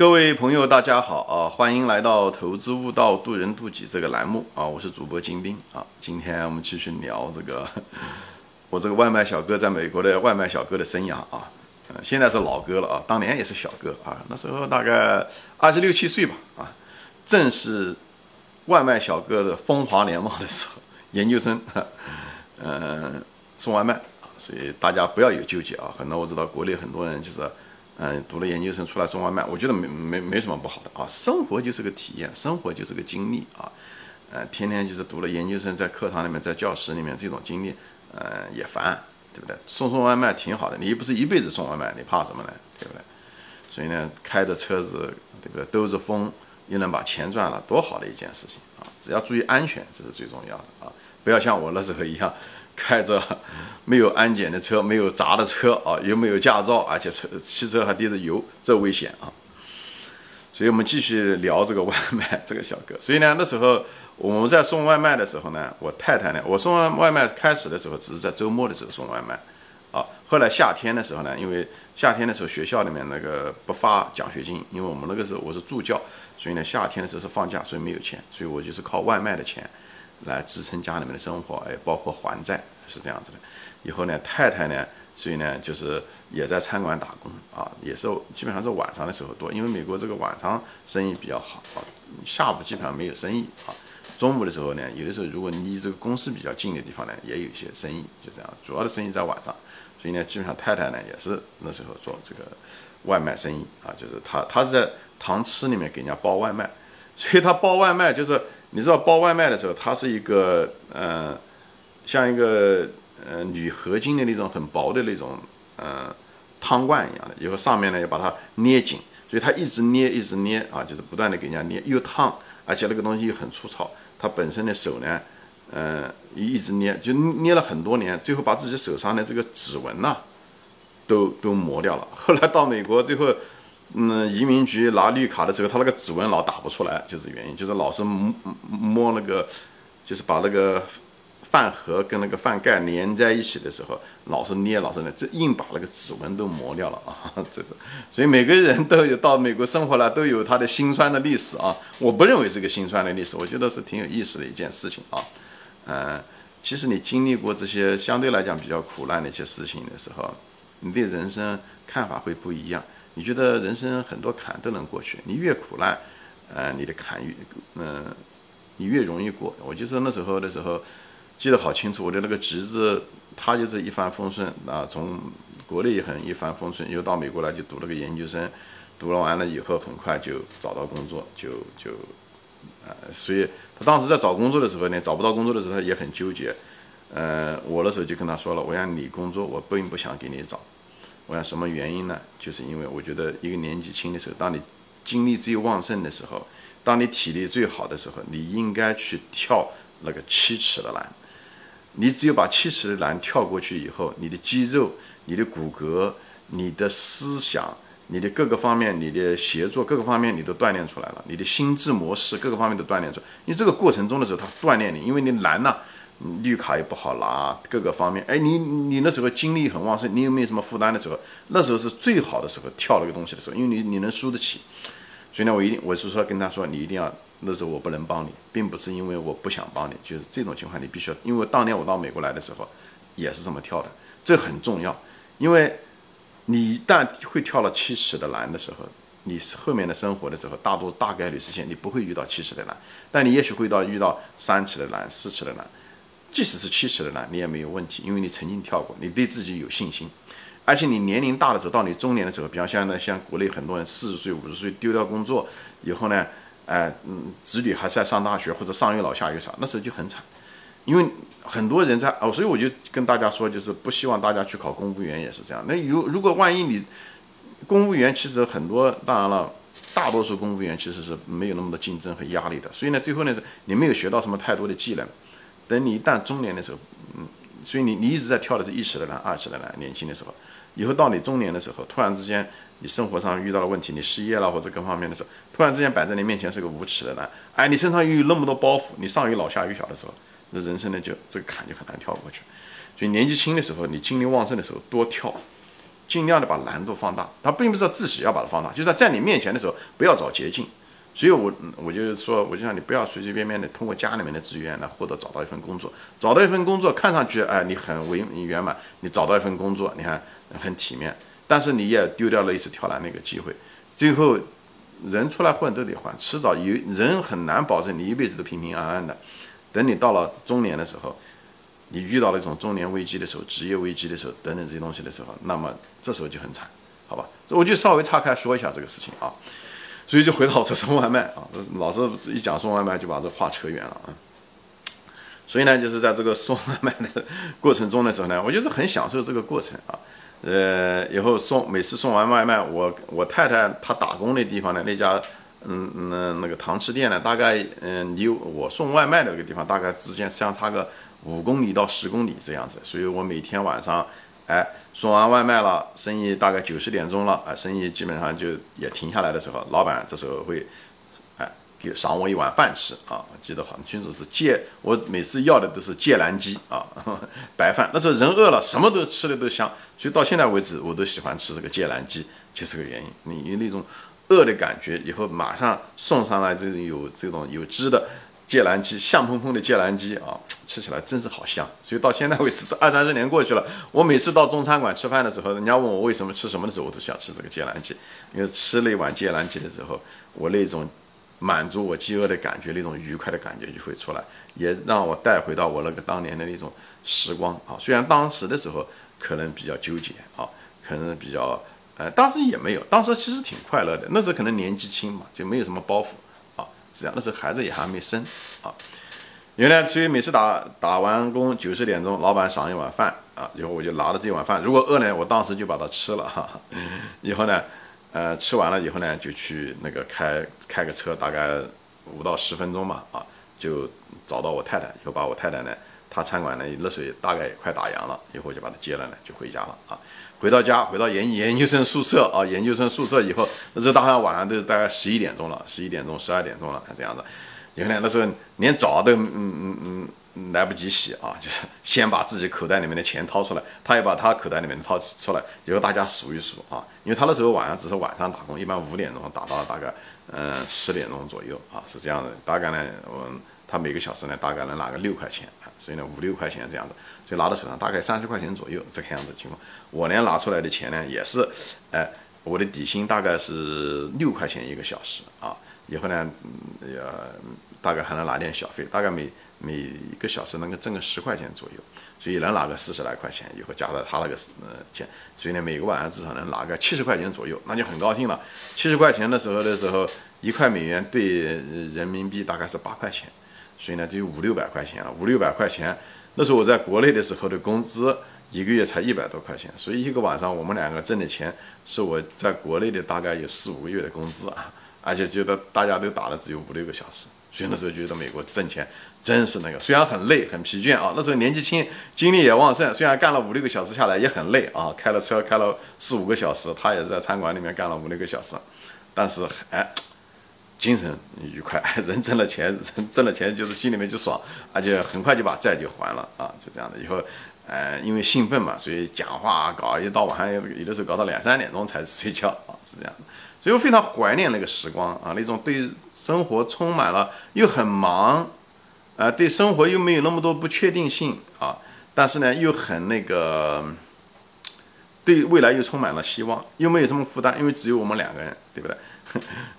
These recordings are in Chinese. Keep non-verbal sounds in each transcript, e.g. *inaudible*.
各位朋友，大家好啊！欢迎来到《投资悟道，渡人渡己》这个栏目啊！我是主播金兵啊！今天我们继续聊这个 *laughs* 我这个外卖小哥在美国的外卖小哥的生涯啊！嗯，现在是老哥了啊，当年也是小哥啊，那时候大概二十六七岁吧啊，正是外卖小哥的风华年貌的时候，研究生，嗯，*laughs* 送外卖啊，所以大家不要有纠结啊！很多我知道国内很多人就是。嗯，读了研究生出来送外卖，我觉得没没没什么不好的啊。生活就是个体验，生活就是个经历啊。呃，天天就是读了研究生，在课堂里面，在教室里面这种经历，呃，也烦，对不对？送送外卖挺好的，你又不是一辈子送外卖，你怕什么呢？对不对？所以呢，开着车子，对不对？兜着风，又能把钱赚了，多好的一件事情啊！只要注意安全，这是最重要的啊！不要像我那时候一样。开着没有安检的车，没有闸的车啊，又没有驾照，而且车汽车还滴着油，这危险啊！所以我们继续聊这个外卖 *laughs* 这个小哥。所以呢，那时候我们在送外卖的时候呢，我太太呢，我送完外卖开始的时候只是在周末的时候送外卖啊。后来夏天的时候呢，因为夏天的时候学校里面那个不发奖学金，因为我们那个时候我是助教，所以呢夏天的时候是放假，所以没有钱，所以我就是靠外卖的钱。来支撑家里面的生活，哎，包括还债是这样子的。以后呢，太太呢，所以呢，就是也在餐馆打工啊，也是基本上是晚上的时候多，因为美国这个晚上生意比较好啊，下午基本上没有生意啊。中午的时候呢，有的时候如果离这个公司比较近的地方呢，也有一些生意，就这样。主要的生意在晚上，所以呢，基本上太太呢也是那时候做这个外卖生意啊，就是她她是在堂吃里面给人家包外卖，所以她包外卖就是。你知道包外卖的时候，它是一个呃，像一个呃铝合金的那种很薄的那种呃汤罐一样的，以后上面呢要把它捏紧，所以它一直捏一直捏啊，就是不断的给人家捏，又烫，而且那个东西又很粗糙，它本身的手呢，呃一直捏就捏了很多年，最后把自己手上的这个指纹呐都都磨掉了。后来到美国最后。嗯，移民局拿绿卡的时候，他那个指纹老打不出来，就是原因，就是老是摸摸那个，就是把那个饭盒跟那个饭盖连在一起的时候，老是捏，老是捏，这硬把那个指纹都磨掉了啊！*laughs* 这是，所以每个人都有到美国生活了，都有他的心酸的历史啊！我不认为是个心酸的历史，我觉得是挺有意思的一件事情啊。嗯，其实你经历过这些相对来讲比较苦难的一些事情的时候，你对人生看法会不一样。你觉得人生很多坎都能过去，你越苦难，呃，你的坎越，嗯，你越容易过。我就是那时候的时候，记得好清楚，我的那个侄子，他就是一帆风顺啊，从国内也很一帆风顺，又到美国来就读了个研究生，读了完了以后，很快就找到工作，就就，呃，所以他当时在找工作的时候呢，找不到工作的时候，他也很纠结，呃，我那时候就跟他说了，我让你工作，我并不想给你找。我想什么原因呢？就是因为我觉得一个年纪轻的时候，当你精力最旺盛的时候，当你体力最好的时候，你应该去跳那个七尺的栏。你只有把七尺的栏跳过去以后，你的肌肉、你的骨骼、你的思想、你的各个方面、你的协作各个方面，你都锻炼出来了。你的心智模式各个方面都锻炼出来。因为这个过程中的时候，它锻炼你，因为你难呐。绿卡也不好拿，各个方面，哎，你你那时候精力很旺盛，你有没有什么负担的时候？那时候是最好的时候跳了个东西的时候，因为你你能输得起。所以呢，我一定我是说跟他说，你一定要那时候我不能帮你，并不是因为我不想帮你，就是这种情况你必须要，因为当年我到美国来的时候也是这么跳的，这很重要，因为你一旦会跳了七尺的栏的时候，你后面的生活的时候，大多大概率实现你不会遇到七尺的栏，但你也许会到遇到三尺的栏、四尺的栏。即使是七十的呢，你也没有问题，因为你曾经跳过，你对自己有信心，而且你年龄大的时候，到你中年的时候，比方像那像国内很多人四十岁、五十岁丢掉工作以后呢，哎，嗯，子女还在上大学或者上有老下有小，那时候就很惨，因为很多人在哦，所以我就跟大家说，就是不希望大家去考公务员也是这样。那如如果万一你公务员其实很多，当然了，大多数公务员其实是没有那么多竞争和压力的，所以呢，最后呢是你没有学到什么太多的技能。等你一旦中年的时候，嗯，所以你你一直在跳的是一起的栏、二尺的栏。年轻的时候，以后到你中年的时候，突然之间你生活上遇到了问题，你失业了或者各方面的时候，突然之间摆在你面前是个五尺的栏，哎，你身上又有那么多包袱，你上有老下有小的时候，那人生呢就这个坎就很难跳过去。所以年纪轻的时候，你精力旺盛的时候多跳，尽量的把难度放大。他并不是自己要把它放大，就是在你面前的时候不要找捷径。所以我我就说，我就让你不要随随便便的通过家里面的资源来获得找到一份工作，找到一份工作看上去哎你很为你圆满，你找到一份工作，你看很体面，但是你也丢掉了一次跳栏那个机会。最后人出来混都得还，迟早有人很难保证你一辈子都平平安安的。等你到了中年的时候，你遇到了一种中年危机的时候，职业危机的时候，等等这些东西的时候，那么这时候就很惨，好吧？我就稍微岔开说一下这个事情啊。所以就回到这送外卖啊，老是一讲送外卖就把这话扯远了啊。所以呢，就是在这个送外卖的过程中的时候呢，我就是很享受这个过程啊。呃，以后送每次送完外卖，我我太太她打工的地方呢，那家嗯那那个糖吃店呢，大概嗯离我送外卖的那个地方大概之间相差个五公里到十公里这样子，所以我每天晚上。哎，送完外卖了，生意大概九十点钟了，哎，生意基本上就也停下来的时候，老板这时候会，哎，给赏我一碗饭吃啊，记得很清楚是芥，我每次要的都是芥蓝鸡啊，*laughs* 白饭。那时候人饿了，什么都吃的都香，所以到现在为止，我都喜欢吃这个芥蓝鸡，就是个原因。你那种饿的感觉，以后马上送上来这种有这种有汁的。芥蓝鸡，香喷喷的芥蓝鸡啊，吃起来真是好香。所以到现在为止，二三十年过去了，我每次到中餐馆吃饭的时候，人家问我为什么吃什么的时候，我都想吃这个芥蓝鸡。因为吃了一碗芥蓝鸡的时候，我那种满足我饥饿的感觉，那种愉快的感觉就会出来，也让我带回到我那个当年的那种时光啊。虽然当时的时候可能比较纠结啊，可能比较呃，当时也没有，当时其实挺快乐的。那时候可能年纪轻嘛，就没有什么包袱。是这样，那时候孩子也还没生啊。原来所以每次打打完工九十点钟，老板赏一碗饭啊，以后我就拿着这碗饭，如果饿呢，我当时就把它吃了哈。*laughs* 以后呢，呃，吃完了以后呢，就去那个开开个车，大概五到十分钟吧啊，就找到我太太，以后把我太太呢，他餐馆呢热水大概也快打烊了，以后就把他接了呢，就回家了啊。回到家，回到研研究生宿舍啊，研究生宿舍以后，那时候大概晚上都大概十一点钟了，十一点钟、十二点钟了，这样子。以后呢，那时候连澡都嗯嗯嗯来不及洗啊，就是先把自己口袋里面的钱掏出来，他也把他口袋里面掏出来，以后大家数一数啊，因为他那时候晚上只是晚上打工，一般五点钟打到大概嗯十点钟左右啊，是这样的。大概呢，我他每个小时呢大概能拿个六块钱啊，所以呢五六块钱这样的。就拿到手上大概三十块钱左右这个样子情况，我呢拿出来的钱呢也是，哎，我的底薪大概是六块钱一个小时啊，以后呢，呃，大概还能拿点小费，大概每每一个小时能够挣个十块钱左右，所以能拿个四十来块钱，以后加到他那个呃钱，所以呢每个晚上至少能拿个七十块钱左右，那就很高兴了。七十块钱的时候的时候，一块美元兑人民币大概是八块钱，所以呢就有五六百块钱了，五六百块钱。那时候我在国内的时候的工资一个月才一百多块钱，所以一个晚上我们两个挣的钱是我在国内的大概有四五个月的工资啊，而且觉得大家都打了只有五六个小时，所以那时候觉得美国挣钱真是那个，虽然很累很疲倦啊，那时候年纪轻精力也旺盛，虽然干了五六个小时下来也很累啊，开了车开了四五个小时，他也是在餐馆里面干了五六个小时，但是哎。精神愉快，*laughs* 人挣了钱，人挣了钱就是心里面就爽，而且很快就把债就还了啊，就这样的。以后，呃，因为兴奋嘛，所以讲话啊搞一到晚上有的时候搞到两三点钟才睡觉啊，是这样的。所以我非常怀念那个时光啊，那种对生活充满了又很忙，啊，对生活又没有那么多不确定性啊，但是呢又很那个，对未来又充满了希望，又没有什么负担，因为只有我们两个人，对不对？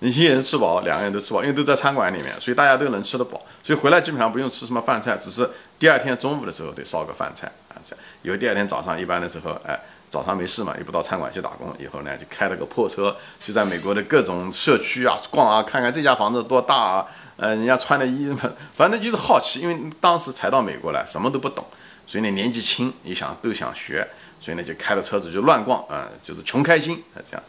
*laughs* 一人吃饱，两个人都吃饱，因为都在餐馆里面，所以大家都能吃得饱，所以回来基本上不用吃什么饭菜，只是第二天中午的时候得烧个饭菜啊。这样，因为第二天早上一般的时候，哎，早上没事嘛，又不到餐馆去打工，以后呢就开了个破车，就在美国的各种社区啊逛啊，看看这家房子多大啊，呃，人家穿的衣服，*laughs* 反正就是好奇，因为当时才到美国来，什么都不懂，所以呢年纪轻，也想都想学，所以呢就开着车子就乱逛啊，就是穷开心啊这样。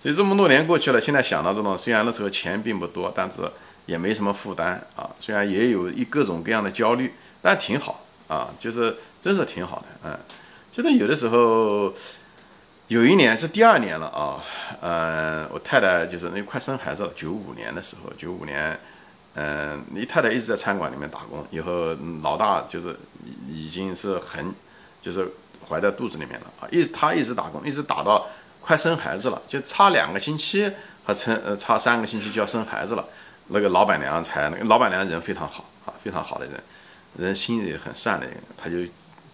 所以这么多年过去了，现在想到这种，虽然那时候钱并不多，但是也没什么负担啊。虽然也有一各种各样的焦虑，但挺好啊，就是真是挺好的，嗯。就是有的时候，有一年是第二年了啊，嗯，我太太就是那快生孩子了，九五年的时候，九五年，嗯，你太太一直在餐馆里面打工，以后老大就是已经是很，就是怀在肚子里面了啊，一他一直打工，一直打到快生孩子了，就差两个星期，还差呃差三个星期就要生孩子了，那个老板娘才那个老板娘人非常好啊，非常好的人，人心也很善的她，就。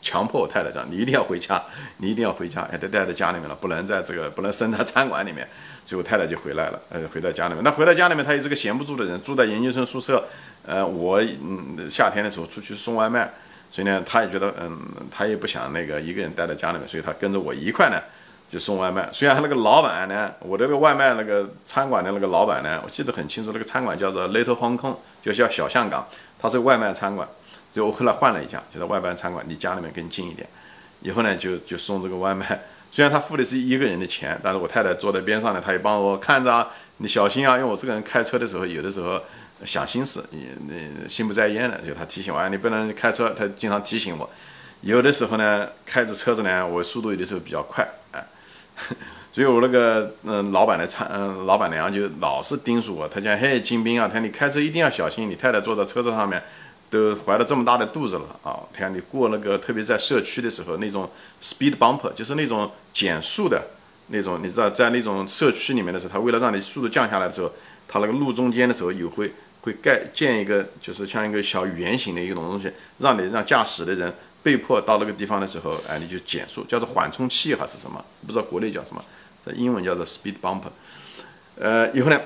强迫我太太讲，你一定要回家，你一定要回家，哎，得待在家里面了，不能在这个不能生在餐馆里面。所以我太太就回来了，呃，回到家里面。那 *laughs* 回到家里面，她也是个闲不住的人，住在研究生宿舍。呃，我嗯夏天的时候出去送外卖，所以呢，她也觉得嗯，她也不想那个一个人待在家里面，所以她跟着我一块呢就送外卖。虽然那个老板呢，我的那个外卖那个餐馆的那个老板呢，我记得很清楚，那个餐馆叫做 Little Hong Kong，就叫小香港，它是外卖餐馆。就我后来换了一家，就在外卖餐馆，离家里面更近一点。以后呢，就就送这个外卖。虽然他付的是一个人的钱，但是我太太坐在边上呢，她也帮我看着啊，你小心啊。因为我这个人开车的时候，有的时候想心思，你你心不在焉的，就他提醒我，你不能开车。他经常提醒我。有的时候呢，开着车子呢，我速度有的时候比较快，哎，所以我那个嗯，老板的餐嗯，老板娘就老是叮嘱我，他讲嘿，金兵啊，他你开车一定要小心，你太太坐在车子上面。都怀了这么大的肚子了啊！看你过那个，特别在社区的时候，那种 speed bumper 就是那种减速的那种，你知道，在那种社区里面的时候，他为了让你速度降下来的时候，他那个路中间的时候有会会盖建一个，就是像一个小圆形的一种东西，让你让驾驶的人被迫到那个地方的时候，哎，你就减速，叫做缓冲器还是什么？不知道国内叫什么，在英文叫做 speed bumper。呃，以后呢？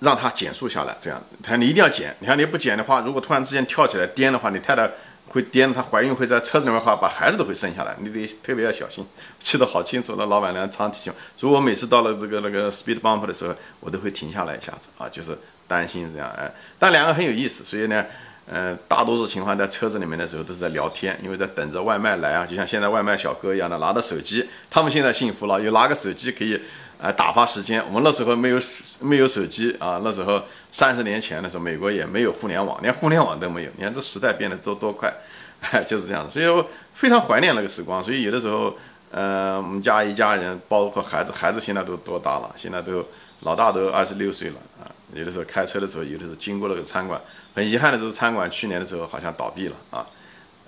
让他减速下来，这样，他你一定要减。你看你不减的话，如果突然之间跳起来颠的话，你太太会颠，她怀孕会在车子里面的话，把孩子都会生下来，你得特别要小心。记得好清楚，那老板娘常提醒。所以我每次到了这个那个 speed bump 的时候，我都会停下来一下子啊，就是担心这样。哎，但两个很有意思，所以呢，嗯，大多数情况在车子里面的时候都是在聊天，因为在等着外卖来啊，就像现在外卖小哥一样的，拿着手机，他们现在幸福了，有拿个手机可以。哎，打发时间。我们那时候没有没有手机啊，那时候三十年前的时候，美国也没有互联网，连互联网都没有。你看这时代变得多多快，*laughs* 就是这样。所以我非常怀念那个时光。所以有的时候，呃，我们家一家人，包括孩子，孩子现在都多大了？现在都老大都二十六岁了啊。有的时候开车的时候，有的时候经过那个餐馆，很遗憾的是，餐馆去年的时候好像倒闭了啊。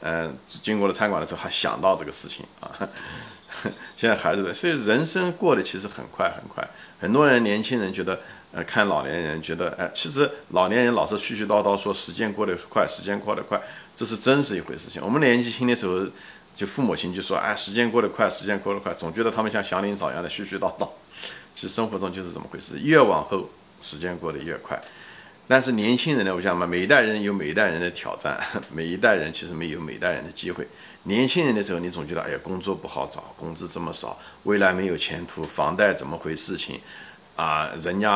嗯，经过了餐馆的时候，还想到这个事情啊。*laughs* 现在孩子的，所以人生过得其实很快很快。很多人年轻人觉得，呃，看老年人觉得，哎，其实老年人老是絮絮叨叨说时间过得快，时间过得快，这是真是一回事。情我们年纪轻的时候，就父母亲就说，哎，时间过得快，时间过得快，总觉得他们像祥林嫂一样的絮絮叨叨。其实生活中就是这么回事，越往后时间过得越快。但是年轻人呢，我想嘛，每一代人有每一代人的挑战，*laughs* 每一代人其实没有每一代人的机会。年轻人的时候，你总觉得哎呀，工作不好找，工资这么少，未来没有前途，房贷怎么回事情啊？人家。